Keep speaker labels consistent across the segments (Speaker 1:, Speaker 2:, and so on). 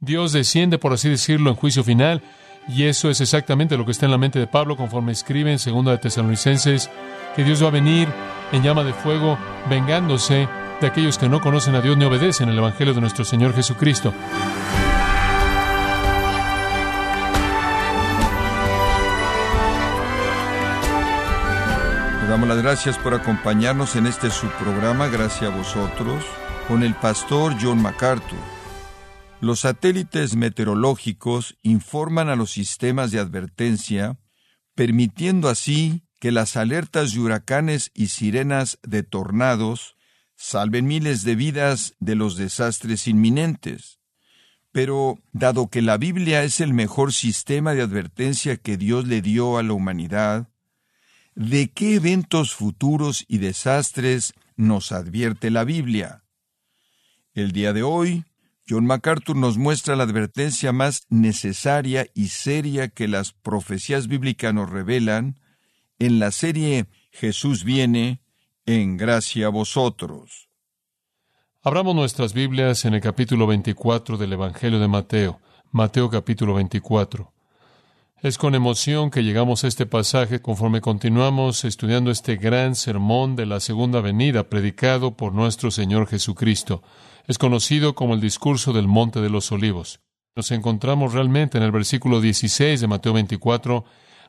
Speaker 1: Dios desciende, por así decirlo, en juicio final, y eso es exactamente lo que está en la mente de Pablo conforme escribe en 2 de Tesalonicenses, que Dios va a venir en llama de fuego, vengándose de aquellos que no conocen a Dios ni obedecen el Evangelio de nuestro Señor Jesucristo.
Speaker 2: Le damos las gracias por acompañarnos en este subprograma, gracias a vosotros, con el pastor John MacArthur. Los satélites meteorológicos informan a los sistemas de advertencia, permitiendo así que las alertas de huracanes y sirenas de tornados salven miles de vidas de los desastres inminentes. Pero, dado que la Biblia es el mejor sistema de advertencia que Dios le dio a la humanidad, ¿de qué eventos futuros y desastres nos advierte la Biblia? El día de hoy, John MacArthur nos muestra la advertencia más necesaria y seria que las profecías bíblicas nos revelan en la serie Jesús viene, en gracia a vosotros.
Speaker 1: Abramos nuestras Biblias en el capítulo 24 del Evangelio de Mateo, Mateo capítulo 24. Es con emoción que llegamos a este pasaje conforme continuamos estudiando este gran sermón de la segunda venida predicado por nuestro Señor Jesucristo. Es conocido como el discurso del Monte de los Olivos. Nos encontramos realmente en el versículo 16 de Mateo 24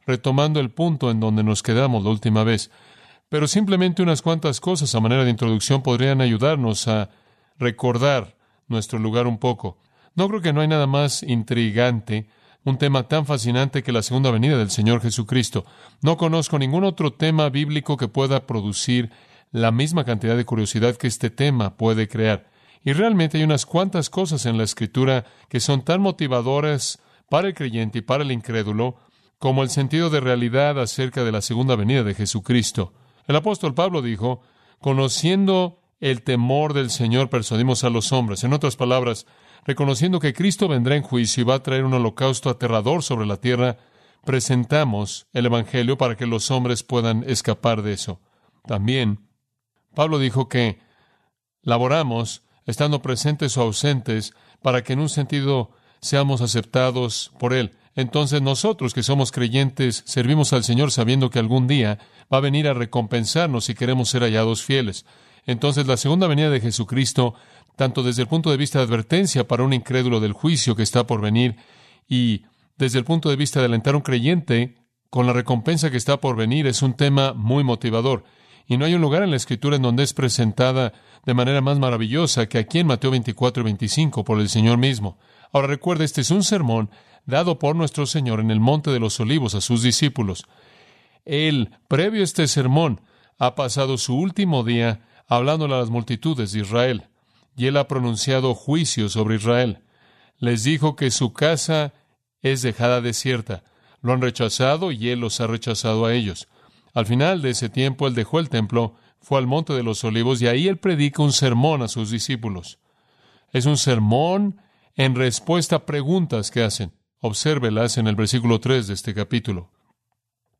Speaker 1: retomando el punto en donde nos quedamos la última vez. Pero simplemente unas cuantas cosas a manera de introducción podrían ayudarnos a recordar nuestro lugar un poco. No creo que no hay nada más intrigante, un tema tan fascinante que la segunda venida del Señor Jesucristo. No conozco ningún otro tema bíblico que pueda producir la misma cantidad de curiosidad que este tema puede crear. Y realmente hay unas cuantas cosas en la Escritura que son tan motivadoras para el creyente y para el incrédulo como el sentido de realidad acerca de la segunda venida de Jesucristo. El apóstol Pablo dijo, conociendo el temor del Señor persuadimos a los hombres. En otras palabras, reconociendo que Cristo vendrá en juicio y va a traer un holocausto aterrador sobre la tierra, presentamos el Evangelio para que los hombres puedan escapar de eso. También, Pablo dijo que laboramos estando presentes o ausentes para que en un sentido seamos aceptados por Él. Entonces nosotros que somos creyentes servimos al Señor sabiendo que algún día va a venir a recompensarnos si queremos ser hallados fieles. Entonces la segunda venida de Jesucristo, tanto desde el punto de vista de advertencia para un incrédulo del juicio que está por venir y desde el punto de vista de alentar a un creyente con la recompensa que está por venir, es un tema muy motivador. Y no hay un lugar en la Escritura en donde es presentada de manera más maravillosa que aquí en Mateo 24 y 25 por el Señor mismo. Ahora recuerde, este es un sermón dado por nuestro Señor en el Monte de los Olivos a sus discípulos. Él, previo a este sermón, ha pasado su último día hablándole a las multitudes de Israel, y él ha pronunciado juicio sobre Israel. Les dijo que su casa es dejada desierta. Lo han rechazado y él los ha rechazado a ellos. Al final de ese tiempo, él dejó el templo, fue al monte de los olivos y ahí él predica un sermón a sus discípulos. Es un sermón en respuesta a preguntas que hacen. Obsérvelas en el versículo 3 de este capítulo.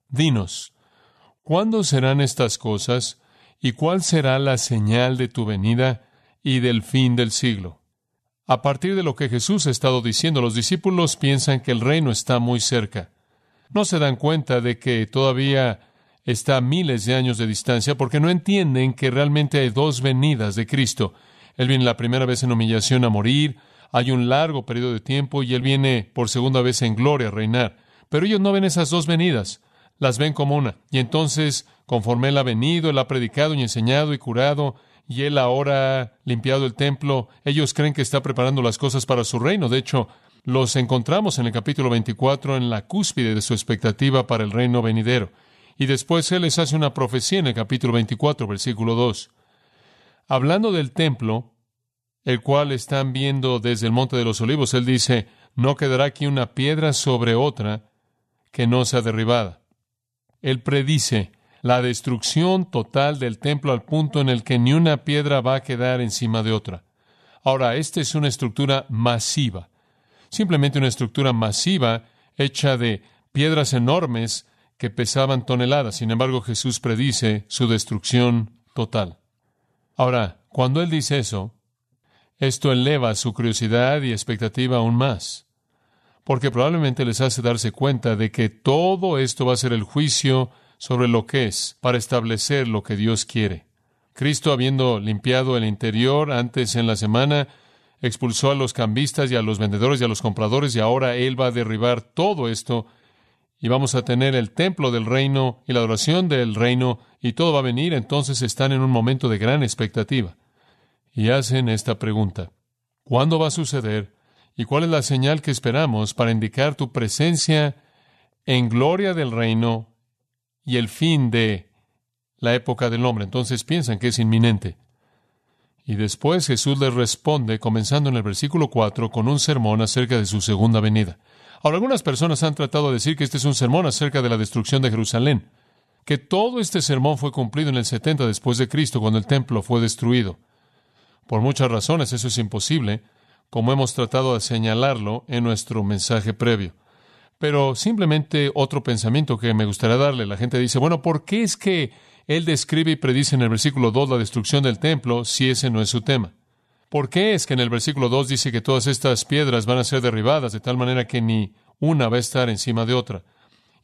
Speaker 1: Dinos, ¿cuándo serán estas cosas y cuál será la señal de tu venida y del fin del siglo? A partir de lo que Jesús ha estado diciendo, los discípulos piensan que el reino está muy cerca. No se dan cuenta de que todavía está a miles de años de distancia porque no entienden que realmente hay dos venidas de Cristo. Él viene la primera vez en humillación a morir, hay un largo periodo de tiempo y Él viene por segunda vez en gloria a reinar. Pero ellos no ven esas dos venidas, las ven como una. Y entonces, conforme Él ha venido, Él ha predicado y enseñado y curado, y Él ahora ha limpiado el templo, ellos creen que está preparando las cosas para su reino. De hecho, los encontramos en el capítulo 24 en la cúspide de su expectativa para el reino venidero. Y después Él les hace una profecía en el capítulo 24, versículo 2. Hablando del templo, el cual están viendo desde el Monte de los Olivos. Él dice, no quedará aquí una piedra sobre otra que no sea derribada. Él predice la destrucción total del templo al punto en el que ni una piedra va a quedar encima de otra. Ahora, esta es una estructura masiva, simplemente una estructura masiva hecha de piedras enormes que pesaban toneladas. Sin embargo, Jesús predice su destrucción total. Ahora, cuando Él dice eso, esto eleva su curiosidad y expectativa aún más, porque probablemente les hace darse cuenta de que todo esto va a ser el juicio sobre lo que es, para establecer lo que Dios quiere. Cristo, habiendo limpiado el interior antes en la semana, expulsó a los cambistas y a los vendedores y a los compradores y ahora Él va a derribar todo esto y vamos a tener el templo del reino y la adoración del reino y todo va a venir, entonces están en un momento de gran expectativa. Y hacen esta pregunta, ¿cuándo va a suceder? ¿Y cuál es la señal que esperamos para indicar tu presencia en gloria del reino y el fin de la época del hombre? Entonces piensan que es inminente. Y después Jesús les responde, comenzando en el versículo 4, con un sermón acerca de su segunda venida. Ahora, algunas personas han tratado de decir que este es un sermón acerca de la destrucción de Jerusalén, que todo este sermón fue cumplido en el 70 después de Cristo, cuando el templo fue destruido. Por muchas razones eso es imposible, como hemos tratado de señalarlo en nuestro mensaje previo. Pero simplemente otro pensamiento que me gustaría darle. La gente dice, bueno, ¿por qué es que él describe y predice en el versículo 2 la destrucción del templo si ese no es su tema? ¿Por qué es que en el versículo 2 dice que todas estas piedras van a ser derribadas de tal manera que ni una va a estar encima de otra?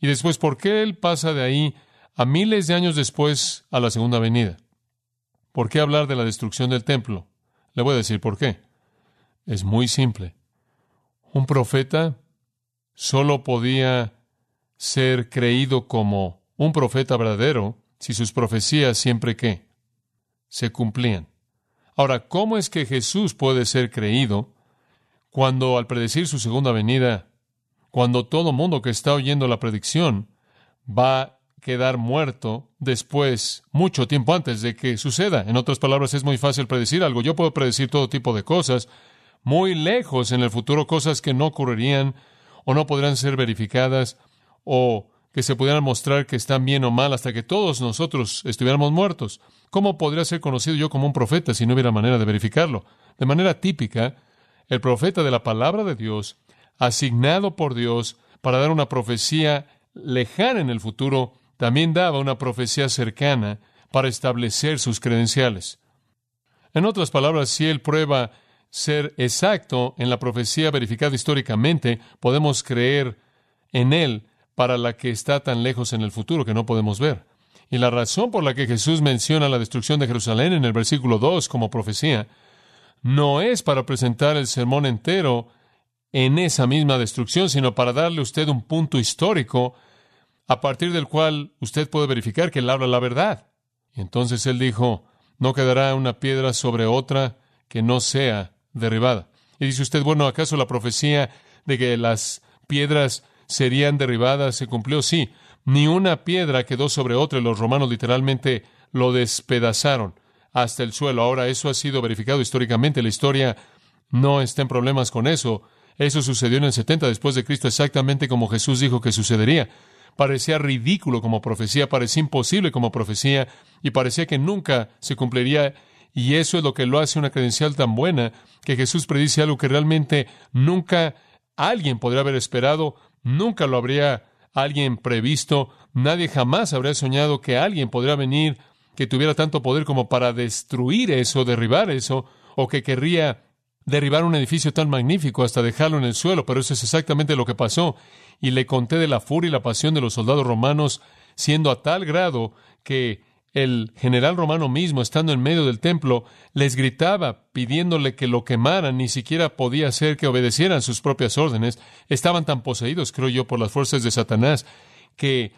Speaker 1: Y después, ¿por qué él pasa de ahí a miles de años después a la segunda venida? ¿Por qué hablar de la destrucción del templo? Le voy a decir por qué. Es muy simple. Un profeta solo podía ser creído como un profeta verdadero si sus profecías siempre qué? Se cumplían. Ahora, ¿cómo es que Jesús puede ser creído cuando al predecir su segunda venida, cuando todo mundo que está oyendo la predicción va a quedar muerto después, mucho tiempo antes de que suceda? En otras palabras, es muy fácil predecir algo. Yo puedo predecir todo tipo de cosas, muy lejos en el futuro, cosas que no ocurrirían o no podrán ser verificadas o que se pudieran mostrar que están bien o mal hasta que todos nosotros estuviéramos muertos. ¿Cómo podría ser conocido yo como un profeta si no hubiera manera de verificarlo? De manera típica, el profeta de la palabra de Dios, asignado por Dios para dar una profecía lejana en el futuro, también daba una profecía cercana para establecer sus credenciales. En otras palabras, si él prueba ser exacto en la profecía verificada históricamente, podemos creer en él para la que está tan lejos en el futuro que no podemos ver. Y la razón por la que Jesús menciona la destrucción de Jerusalén en el versículo 2 como profecía, no es para presentar el sermón entero en esa misma destrucción, sino para darle a usted un punto histórico a partir del cual usted puede verificar que él habla la verdad. Y entonces él dijo, no quedará una piedra sobre otra que no sea derribada. Y dice usted, bueno, ¿acaso la profecía de que las piedras serían derribadas, se cumplió, sí. Ni una piedra quedó sobre otra y los romanos literalmente lo despedazaron hasta el suelo. Ahora, eso ha sido verificado históricamente. La historia no está en problemas con eso. Eso sucedió en el 70 después de Cristo, exactamente como Jesús dijo que sucedería. Parecía ridículo como profecía, parecía imposible como profecía y parecía que nunca se cumpliría. Y eso es lo que lo hace una credencial tan buena, que Jesús predice algo que realmente nunca alguien podría haber esperado Nunca lo habría alguien previsto, nadie jamás habría soñado que alguien podría venir que tuviera tanto poder como para destruir eso, derribar eso, o que querría derribar un edificio tan magnífico hasta dejarlo en el suelo, pero eso es exactamente lo que pasó. Y le conté de la furia y la pasión de los soldados romanos, siendo a tal grado que el general romano mismo, estando en medio del templo, les gritaba pidiéndole que lo quemaran, ni siquiera podía ser que obedecieran sus propias órdenes. Estaban tan poseídos, creo yo, por las fuerzas de Satanás, que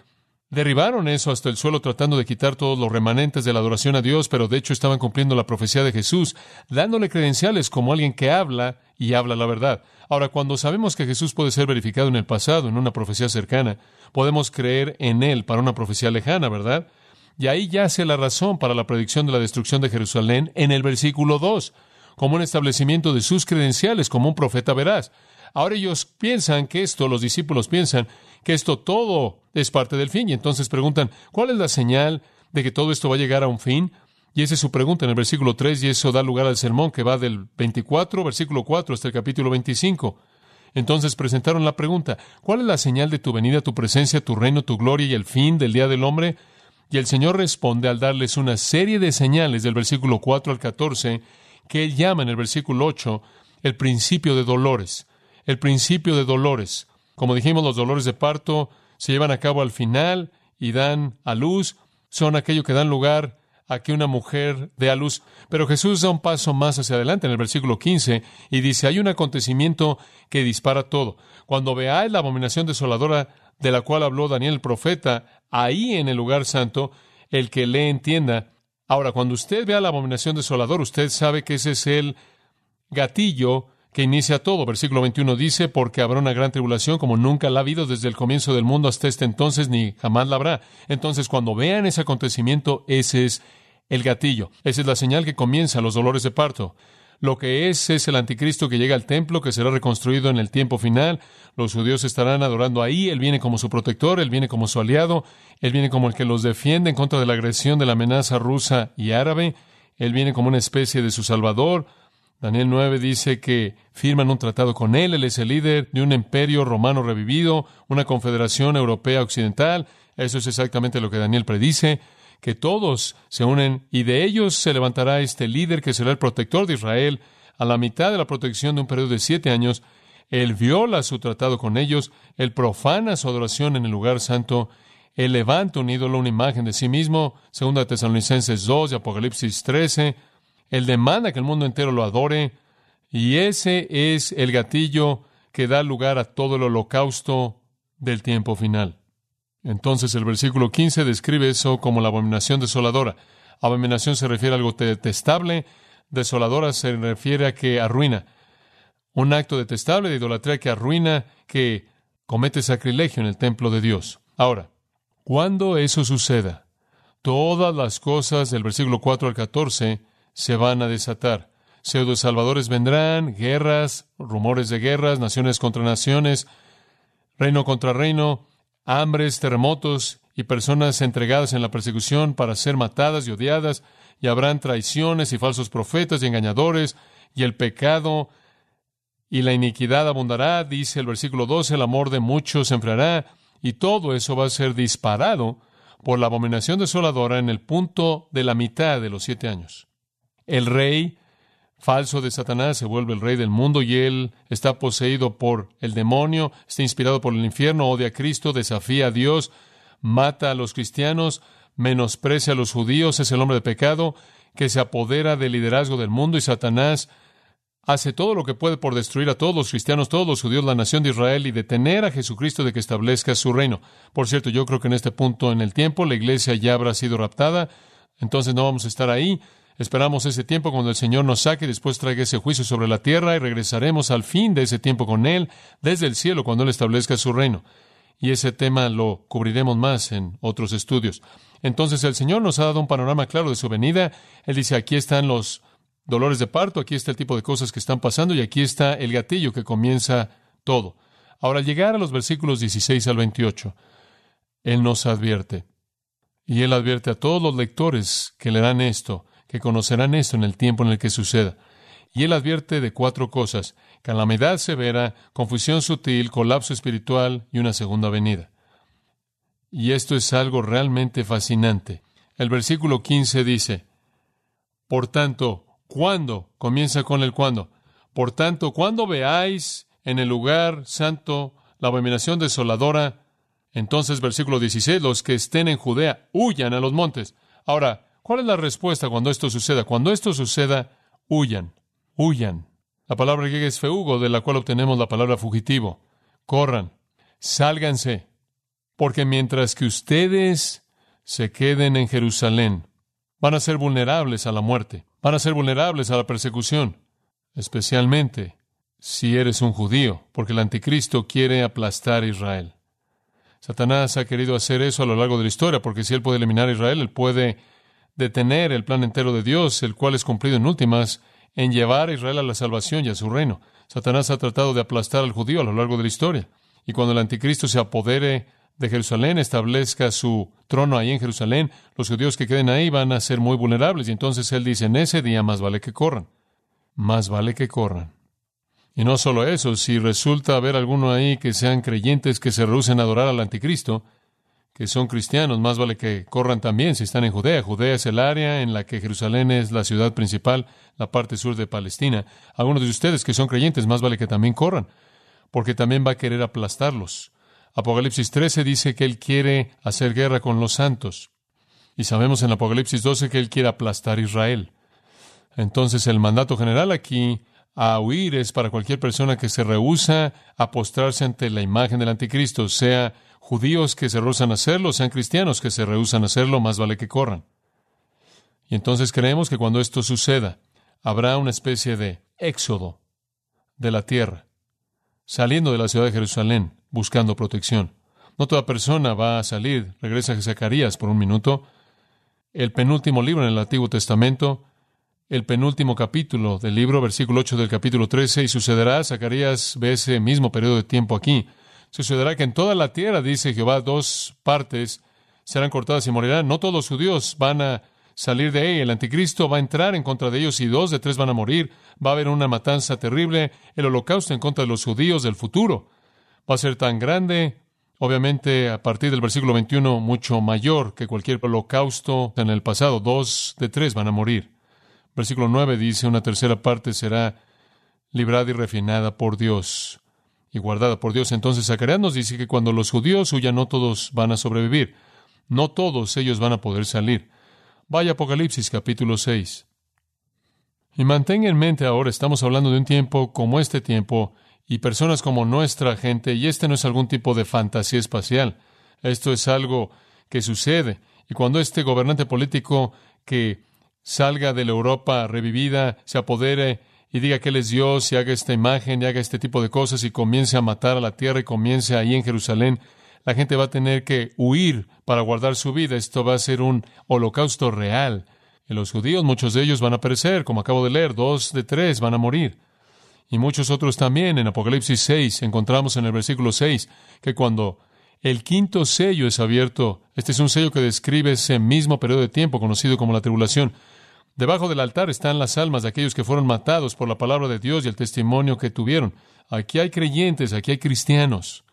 Speaker 1: derribaron eso hasta el suelo tratando de quitar todos los remanentes de la adoración a Dios, pero de hecho estaban cumpliendo la profecía de Jesús, dándole credenciales como alguien que habla y habla la verdad. Ahora, cuando sabemos que Jesús puede ser verificado en el pasado, en una profecía cercana, podemos creer en Él para una profecía lejana, ¿verdad? Y ahí yace la razón para la predicción de la destrucción de Jerusalén en el versículo 2, como un establecimiento de sus credenciales como un profeta veraz. Ahora ellos piensan que esto, los discípulos piensan que esto todo es parte del fin y entonces preguntan, ¿cuál es la señal de que todo esto va a llegar a un fin? Y esa es su pregunta en el versículo 3 y eso da lugar al sermón que va del 24, versículo 4 hasta el capítulo 25. Entonces presentaron la pregunta, ¿cuál es la señal de tu venida, tu presencia, tu reino, tu gloria y el fin del día del hombre? Y el Señor responde al darles una serie de señales del versículo 4 al 14 que él llama en el versículo 8 el principio de dolores. El principio de dolores. Como dijimos, los dolores de parto se llevan a cabo al final y dan a luz. Son aquello que dan lugar a que una mujer dé a luz. Pero Jesús da un paso más hacia adelante en el versículo 15 y dice, hay un acontecimiento que dispara todo. Cuando veáis la abominación desoladora de la cual habló Daniel el profeta, ahí en el lugar santo, el que le entienda. Ahora, cuando usted vea la abominación desoladora, usted sabe que ese es el gatillo que inicia todo. Versículo 21 dice, porque habrá una gran tribulación como nunca la ha habido desde el comienzo del mundo hasta este entonces, ni jamás la habrá. Entonces, cuando vean ese acontecimiento, ese es el gatillo. Esa es la señal que comienza los dolores de parto. Lo que es es el anticristo que llega al templo, que será reconstruido en el tiempo final. Los judíos estarán adorando ahí. Él viene como su protector, él viene como su aliado, él viene como el que los defiende en contra de la agresión de la amenaza rusa y árabe. Él viene como una especie de su salvador. Daniel 9 dice que firman un tratado con él. Él es el líder de un imperio romano revivido, una confederación europea occidental. Eso es exactamente lo que Daniel predice que todos se unen y de ellos se levantará este líder que será el protector de Israel a la mitad de la protección de un periodo de siete años. Él viola su tratado con ellos, él profana su adoración en el lugar santo, él levanta un ídolo, una imagen de sí mismo, segunda Tesalonicenses 2 y Apocalipsis 13, él demanda que el mundo entero lo adore, y ese es el gatillo que da lugar a todo el holocausto del tiempo final. Entonces el versículo 15 describe eso como la abominación desoladora. Abominación se refiere a algo detestable, desoladora se refiere a que arruina. Un acto detestable de idolatría que arruina, que comete sacrilegio en el templo de Dios. Ahora, cuando eso suceda, todas las cosas del versículo 4 al 14 se van a desatar. Pseudo salvadores vendrán, guerras, rumores de guerras, naciones contra naciones, reino contra reino, hambres, terremotos y personas entregadas en la persecución para ser matadas y odiadas, y habrán traiciones y falsos profetas y engañadores, y el pecado y la iniquidad abundará, dice el versículo 12, el amor de muchos se enfriará, y todo eso va a ser disparado por la abominación desoladora en el punto de la mitad de los siete años. El rey falso de Satanás se vuelve el rey del mundo y él está poseído por el demonio, está inspirado por el infierno, odia a Cristo, desafía a Dios, mata a los cristianos, menosprecia a los judíos, es el hombre de pecado que se apodera del liderazgo del mundo y Satanás hace todo lo que puede por destruir a todos los cristianos, todos los judíos, la nación de Israel y detener a Jesucristo de que establezca su reino. Por cierto, yo creo que en este punto en el tiempo la iglesia ya habrá sido raptada, entonces no vamos a estar ahí, Esperamos ese tiempo cuando el Señor nos saque y después traiga ese juicio sobre la tierra y regresaremos al fin de ese tiempo con Él desde el cielo cuando Él establezca su reino. Y ese tema lo cubriremos más en otros estudios. Entonces el Señor nos ha dado un panorama claro de su venida. Él dice, aquí están los dolores de parto, aquí está el tipo de cosas que están pasando y aquí está el gatillo que comienza todo. Ahora, al llegar a los versículos 16 al 28, Él nos advierte. Y Él advierte a todos los lectores que le dan esto que conocerán esto en el tiempo en el que suceda. Y él advierte de cuatro cosas, calamidad severa, confusión sutil, colapso espiritual y una segunda venida. Y esto es algo realmente fascinante. El versículo 15 dice, Por tanto, ¿cuándo? Comienza con el cuándo. Por tanto, cuando veáis en el lugar santo la abominación desoladora, entonces versículo 16, los que estén en Judea huyan a los montes. Ahora, ¿Cuál es la respuesta cuando esto suceda? Cuando esto suceda, huyan, huyan. La palabra griega es feugo, de la cual obtenemos la palabra fugitivo. Corran, sálganse, porque mientras que ustedes se queden en Jerusalén, van a ser vulnerables a la muerte, van a ser vulnerables a la persecución, especialmente si eres un judío, porque el anticristo quiere aplastar a Israel. Satanás ha querido hacer eso a lo largo de la historia, porque si él puede eliminar a Israel, él puede detener el plan entero de Dios, el cual es cumplido en últimas, en llevar a Israel a la salvación y a su reino. Satanás ha tratado de aplastar al judío a lo largo de la historia. Y cuando el anticristo se apodere de Jerusalén, establezca su trono ahí en Jerusalén, los judíos que queden ahí van a ser muy vulnerables. Y entonces él dice, en ese día más vale que corran. Más vale que corran. Y no solo eso, si resulta haber alguno ahí que sean creyentes que se rehúsen a adorar al anticristo, que son cristianos, más vale que corran también si están en Judea. Judea es el área en la que Jerusalén es la ciudad principal, la parte sur de Palestina. Algunos de ustedes que son creyentes, más vale que también corran, porque también va a querer aplastarlos. Apocalipsis 13 dice que Él quiere hacer guerra con los santos. Y sabemos en Apocalipsis 12 que Él quiere aplastar Israel. Entonces el mandato general aquí a huir es para cualquier persona que se rehúsa a postrarse ante la imagen del anticristo, sea judíos que se rehusan a hacerlo, sean cristianos que se rehusan a hacerlo, más vale que corran. Y entonces creemos que cuando esto suceda, habrá una especie de éxodo de la tierra, saliendo de la ciudad de Jerusalén, buscando protección. No toda persona va a salir. Regresa a Zacarías por un minuto. El penúltimo libro en el Antiguo Testamento, el penúltimo capítulo del libro, versículo 8 del capítulo 13, y sucederá, Zacarías ve ese mismo periodo de tiempo aquí, sucederá que en toda la tierra, dice Jehová, dos partes serán cortadas y morirán. No todos los judíos van a salir de ahí. El anticristo va a entrar en contra de ellos y dos de tres van a morir. Va a haber una matanza terrible, el holocausto en contra de los judíos del futuro va a ser tan grande, obviamente a partir del versículo 21, mucho mayor que cualquier holocausto en el pasado. Dos de tres van a morir. Versículo 9 dice, una tercera parte será librada y refinada por Dios y guardada por Dios. Entonces Zacarías dice que cuando los judíos huyan, no todos van a sobrevivir. No todos ellos van a poder salir. Vaya Apocalipsis capítulo 6. Y mantenga en mente ahora, estamos hablando de un tiempo como este tiempo, y personas como nuestra gente, y este no es algún tipo de fantasía espacial, esto es algo que sucede. Y cuando este gobernante político que salga de la Europa revivida se apodere y diga que Él es Dios y haga esta imagen y haga este tipo de cosas y comience a matar a la tierra y comience ahí en Jerusalén, la gente va a tener que huir para guardar su vida. Esto va a ser un holocausto real. Y los judíos, muchos de ellos van a perecer, como acabo de leer, dos de tres van a morir y muchos otros también. En Apocalipsis 6 encontramos en el versículo 6 que cuando el quinto sello es abierto, este es un sello que describe ese mismo periodo de tiempo conocido como la tribulación. Debajo del altar están las almas de aquellos que fueron matados por la palabra de Dios y el testimonio que tuvieron. Aquí hay creyentes, aquí hay cristianos,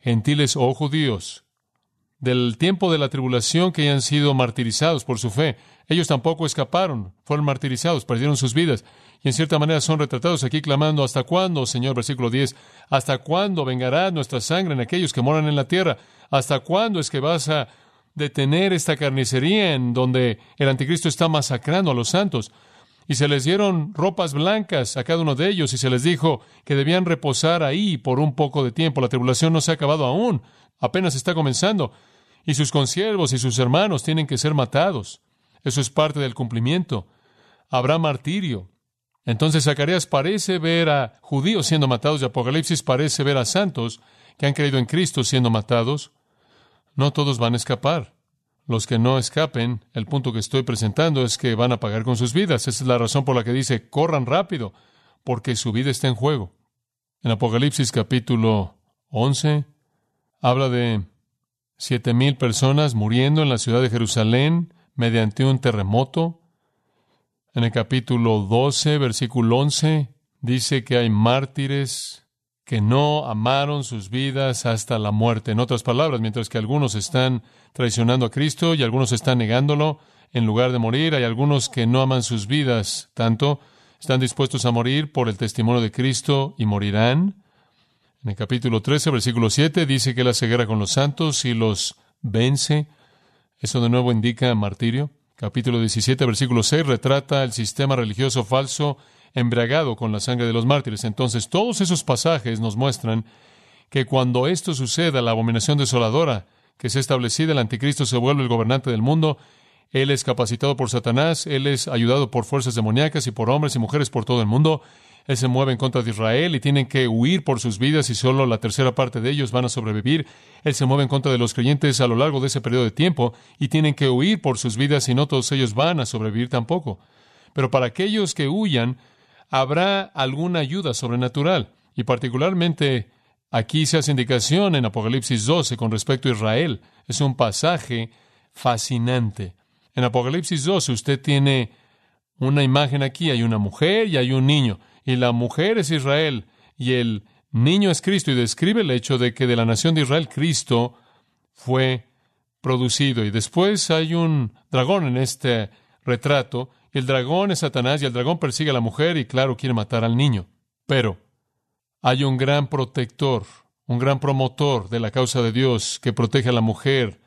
Speaker 1: gentiles o judíos, del tiempo de la tribulación que hayan sido martirizados por su fe. Ellos tampoco escaparon, fueron martirizados, perdieron sus vidas y en cierta manera son retratados aquí clamando, ¿hasta cuándo, Señor? Versículo 10, ¿hasta cuándo vengará nuestra sangre en aquellos que moran en la tierra? ¿Hasta cuándo es que vas a detener esta carnicería en donde el anticristo está masacrando a los santos? Y se les dieron ropas blancas a cada uno de ellos y se les dijo que debían reposar ahí por un poco de tiempo. La tribulación no se ha acabado aún, apenas está comenzando. Y sus consiervos y sus hermanos tienen que ser matados. Eso es parte del cumplimiento. Habrá martirio. Entonces Zacarías parece ver a judíos siendo matados y Apocalipsis parece ver a santos que han creído en Cristo siendo matados. No todos van a escapar. Los que no escapen, el punto que estoy presentando es que van a pagar con sus vidas. Esa es la razón por la que dice, corran rápido, porque su vida está en juego. En Apocalipsis capítulo 11 habla de siete mil personas muriendo en la ciudad de Jerusalén mediante un terremoto. En el capítulo 12, versículo 11, dice que hay mártires que no amaron sus vidas hasta la muerte. En otras palabras, mientras que algunos están traicionando a Cristo y algunos están negándolo, en lugar de morir, hay algunos que no aman sus vidas tanto, están dispuestos a morir por el testimonio de Cristo y morirán. En el capítulo 13, versículo 7, dice que Él hace guerra con los santos y los vence. Eso de nuevo indica martirio capítulo 17, versículo 6, retrata el sistema religioso falso embriagado con la sangre de los mártires. Entonces, todos esos pasajes nos muestran que cuando esto suceda, la abominación desoladora que se establecida, el anticristo se vuelve el gobernante del mundo, él es capacitado por Satanás, él es ayudado por fuerzas demoníacas y por hombres y mujeres por todo el mundo, él se mueve en contra de Israel y tienen que huir por sus vidas y solo la tercera parte de ellos van a sobrevivir. Él se mueve en contra de los creyentes a lo largo de ese periodo de tiempo y tienen que huir por sus vidas y no todos ellos van a sobrevivir tampoco. Pero para aquellos que huyan, habrá alguna ayuda sobrenatural. Y particularmente aquí se hace indicación en Apocalipsis 12 con respecto a Israel. Es un pasaje fascinante. En Apocalipsis 12 usted tiene una imagen aquí, hay una mujer y hay un niño y la mujer es Israel y el niño es Cristo y describe el hecho de que de la nación de Israel Cristo fue producido. Y después hay un dragón en este retrato. El dragón es Satanás y el dragón persigue a la mujer y claro, quiere matar al niño. Pero hay un gran protector, un gran promotor de la causa de Dios que protege a la mujer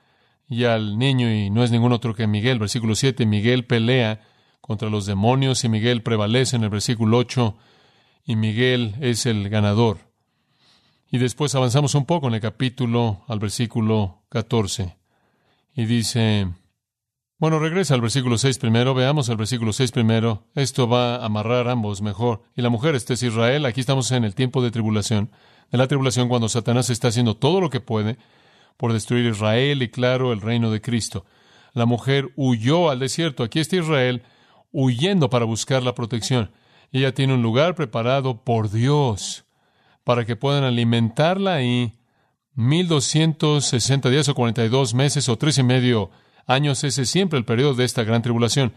Speaker 1: y al niño y no es ningún otro que Miguel. Versículo 7, Miguel pelea contra los demonios y Miguel prevalece en el versículo 8 y Miguel es el ganador. Y después avanzamos un poco en el capítulo al versículo 14 y dice, bueno, regresa al versículo 6 primero, veamos el versículo 6 primero, esto va a amarrar ambos mejor. Y la mujer, este es Israel, aquí estamos en el tiempo de tribulación, de la tribulación cuando Satanás está haciendo todo lo que puede por destruir Israel y claro, el reino de Cristo. La mujer huyó al desierto, aquí está Israel huyendo para buscar la protección. Ella tiene un lugar preparado por Dios para que puedan alimentarla ahí 1260 días o 42 meses o tres y medio años. Ese es siempre el periodo de esta gran tribulación.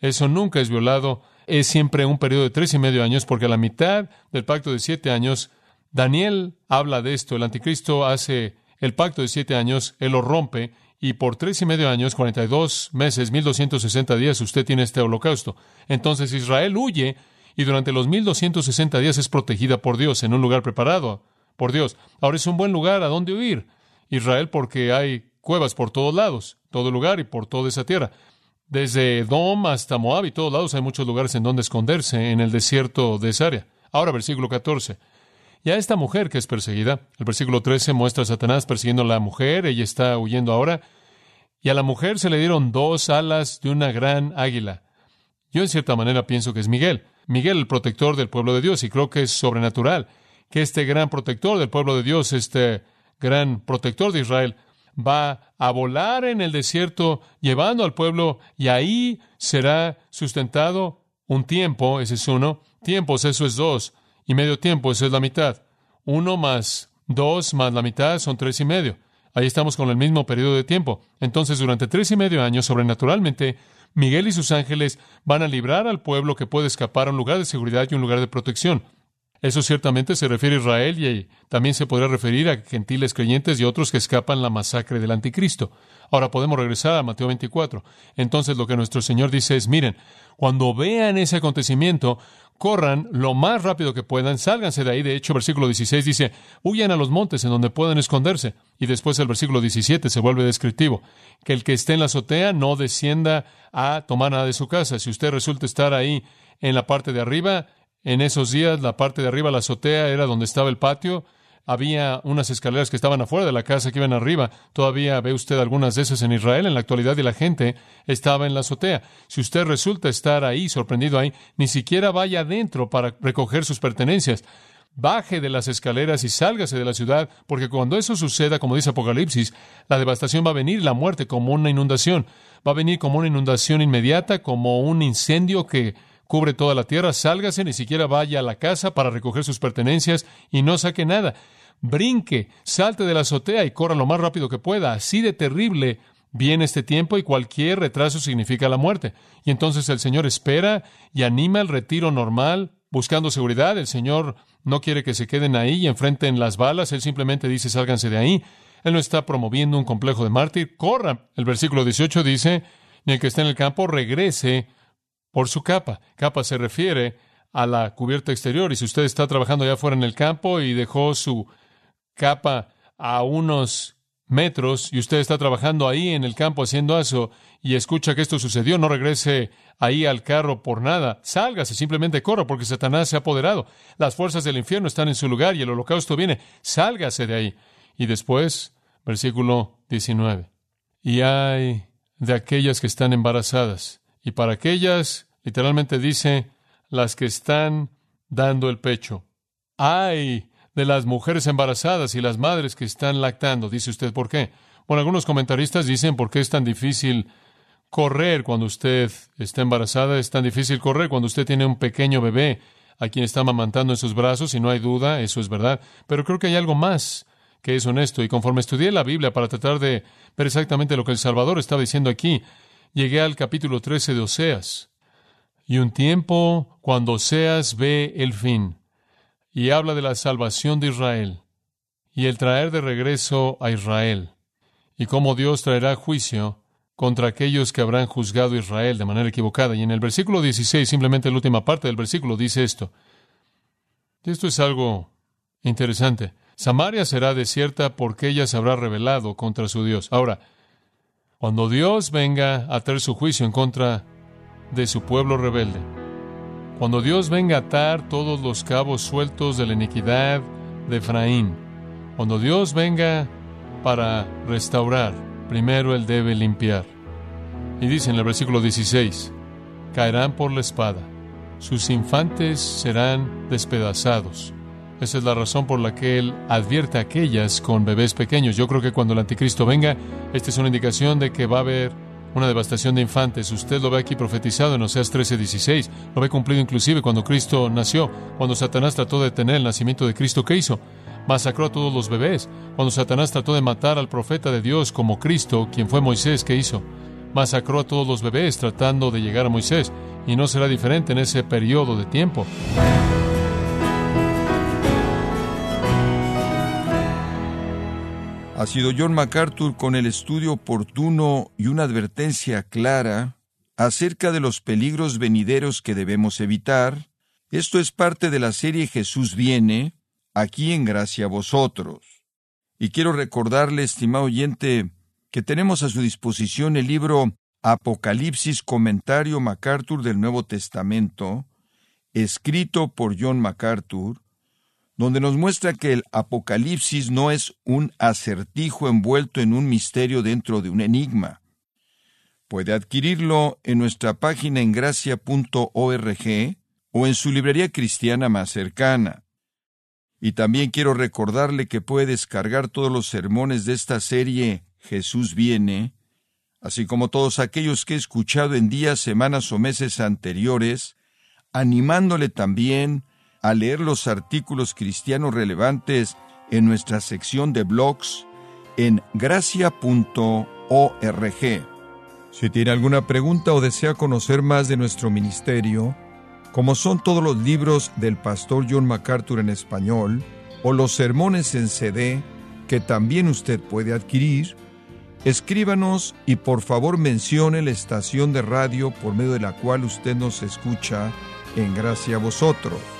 Speaker 1: Eso nunca es violado. Es siempre un periodo de tres y medio años porque a la mitad del pacto de siete años, Daniel habla de esto. El anticristo hace el pacto de siete años, él lo rompe y por tres y medio años, 42 meses, 1260 días, usted tiene este holocausto. Entonces Israel huye y durante los 1260 días es protegida por Dios en un lugar preparado por Dios. Ahora es un buen lugar a donde huir. Israel porque hay cuevas por todos lados, todo lugar y por toda esa tierra. Desde Edom hasta Moab y todos lados hay muchos lugares en donde esconderse en el desierto de esa área. Ahora, versículo 14. Y a esta mujer que es perseguida, el versículo 13 muestra a Satanás persiguiendo a la mujer, ella está huyendo ahora, y a la mujer se le dieron dos alas de una gran águila. Yo en cierta manera pienso que es Miguel. Miguel, el protector del pueblo de Dios, y creo que es sobrenatural que este gran protector del pueblo de Dios, este gran protector de Israel, va a volar en el desierto llevando al pueblo y ahí será sustentado un tiempo, ese es uno, tiempos, eso es dos, y medio tiempo, eso es la mitad. Uno más dos más la mitad son tres y medio. Ahí estamos con el mismo periodo de tiempo. Entonces, durante tres y medio años, sobrenaturalmente, Miguel y sus ángeles van a librar al pueblo que puede escapar a un lugar de seguridad y un lugar de protección. Eso ciertamente se refiere a Israel y también se podría referir a gentiles creyentes y otros que escapan la masacre del anticristo. Ahora podemos regresar a Mateo 24. Entonces lo que nuestro Señor dice es, miren, cuando vean ese acontecimiento, corran lo más rápido que puedan, sálganse de ahí. De hecho, versículo 16 dice, huyan a los montes en donde puedan esconderse. Y después el versículo 17 se vuelve descriptivo, que el que esté en la azotea no descienda a tomar nada de su casa. Si usted resulta estar ahí en la parte de arriba, en esos días, la parte de arriba, la azotea, era donde estaba el patio. Había unas escaleras que estaban afuera de la casa que iban arriba. Todavía ve usted algunas de esas en Israel en la actualidad y la gente estaba en la azotea. Si usted resulta estar ahí, sorprendido ahí, ni siquiera vaya adentro para recoger sus pertenencias. Baje de las escaleras y sálgase de la ciudad, porque cuando eso suceda, como dice Apocalipsis, la devastación va a venir, la muerte como una inundación. Va a venir como una inundación inmediata, como un incendio que cubre toda la tierra, sálgase, ni siquiera vaya a la casa para recoger sus pertenencias y no saque nada. Brinque, salte de la azotea y corra lo más rápido que pueda. Así de terrible viene este tiempo y cualquier retraso significa la muerte. Y entonces el Señor espera y anima el retiro normal, buscando seguridad. El Señor no quiere que se queden ahí y enfrenten las balas. Él simplemente dice, sálganse de ahí. Él no está promoviendo un complejo de mártir. Corra. El versículo 18 dice, ni el que esté en el campo regrese por su capa. Capa se refiere a la cubierta exterior. Y si usted está trabajando allá afuera en el campo y dejó su capa a unos metros y usted está trabajando ahí en el campo haciendo eso y escucha que esto sucedió, no regrese ahí al carro por nada. Sálgase, simplemente corra porque Satanás se ha apoderado. Las fuerzas del infierno están en su lugar y el holocausto viene. Sálgase de ahí. Y después, versículo 19. Y hay de aquellas que están embarazadas y para aquellas, literalmente dice, las que están dando el pecho. Ay de las mujeres embarazadas y las madres que están lactando. Dice usted, ¿por qué? Bueno, algunos comentaristas dicen por qué es tan difícil correr cuando usted está embarazada, es tan difícil correr cuando usted tiene un pequeño bebé a quien está amamantando en sus brazos, y no hay duda, eso es verdad. Pero creo que hay algo más que es honesto. Y conforme estudié la Biblia para tratar de ver exactamente lo que el Salvador estaba diciendo aquí, llegué al capítulo 13 de Oseas. Y un tiempo cuando Oseas ve el fin y habla de la salvación de Israel y el traer de regreso a Israel. y cómo Dios traerá juicio contra aquellos que habrán juzgado a Israel de manera equivocada. Y en el versículo 16, simplemente la última parte del versículo, dice esto. Esto es algo interesante. Samaria será desierta porque ella se habrá rebelado contra su Dios. Ahora, cuando Dios venga a traer su juicio en contra de su pueblo rebelde, cuando Dios venga a atar todos los cabos sueltos de la iniquidad de Efraín, cuando Dios venga para restaurar, primero Él debe limpiar. Y dice en el versículo 16, caerán por la espada, sus infantes serán despedazados. Esa es la razón por la que Él advierte a aquellas con bebés pequeños. Yo creo que cuando el anticristo venga, esta es una indicación de que va a haber una devastación de infantes. Usted lo ve aquí profetizado en Oseas 13:16. Lo ve cumplido inclusive cuando Cristo nació, cuando Satanás trató de detener el nacimiento de Cristo. ¿Qué hizo? masacró a todos los bebés. Cuando Satanás trató de matar al profeta de Dios como Cristo, quien fue Moisés, ¿qué hizo? Masacró a todos los bebés tratando de llegar a Moisés. Y no será diferente en ese periodo de tiempo.
Speaker 2: Ha sido John MacArthur con el estudio oportuno y una advertencia clara acerca de los peligros venideros que debemos evitar. Esto es parte de la serie Jesús viene, aquí en gracia a vosotros. Y quiero recordarle, estimado oyente, que tenemos a su disposición el libro Apocalipsis Comentario MacArthur del Nuevo Testamento, escrito por John MacArthur, donde nos muestra que el Apocalipsis no es un acertijo envuelto en un misterio dentro de un enigma. Puede adquirirlo en nuestra página en gracia.org o en su librería cristiana más cercana. Y también quiero recordarle que puede descargar todos los sermones de esta serie Jesús viene, así como todos aquellos que he escuchado en días, semanas o meses anteriores, animándole también a leer los artículos cristianos relevantes en nuestra sección de blogs en gracia.org. Si tiene alguna pregunta o desea conocer más de nuestro ministerio, como son todos los libros del pastor John MacArthur en español o los sermones en CD que también usted puede adquirir, escríbanos y por favor mencione la estación de radio por medio de la cual usted nos escucha en gracia a vosotros.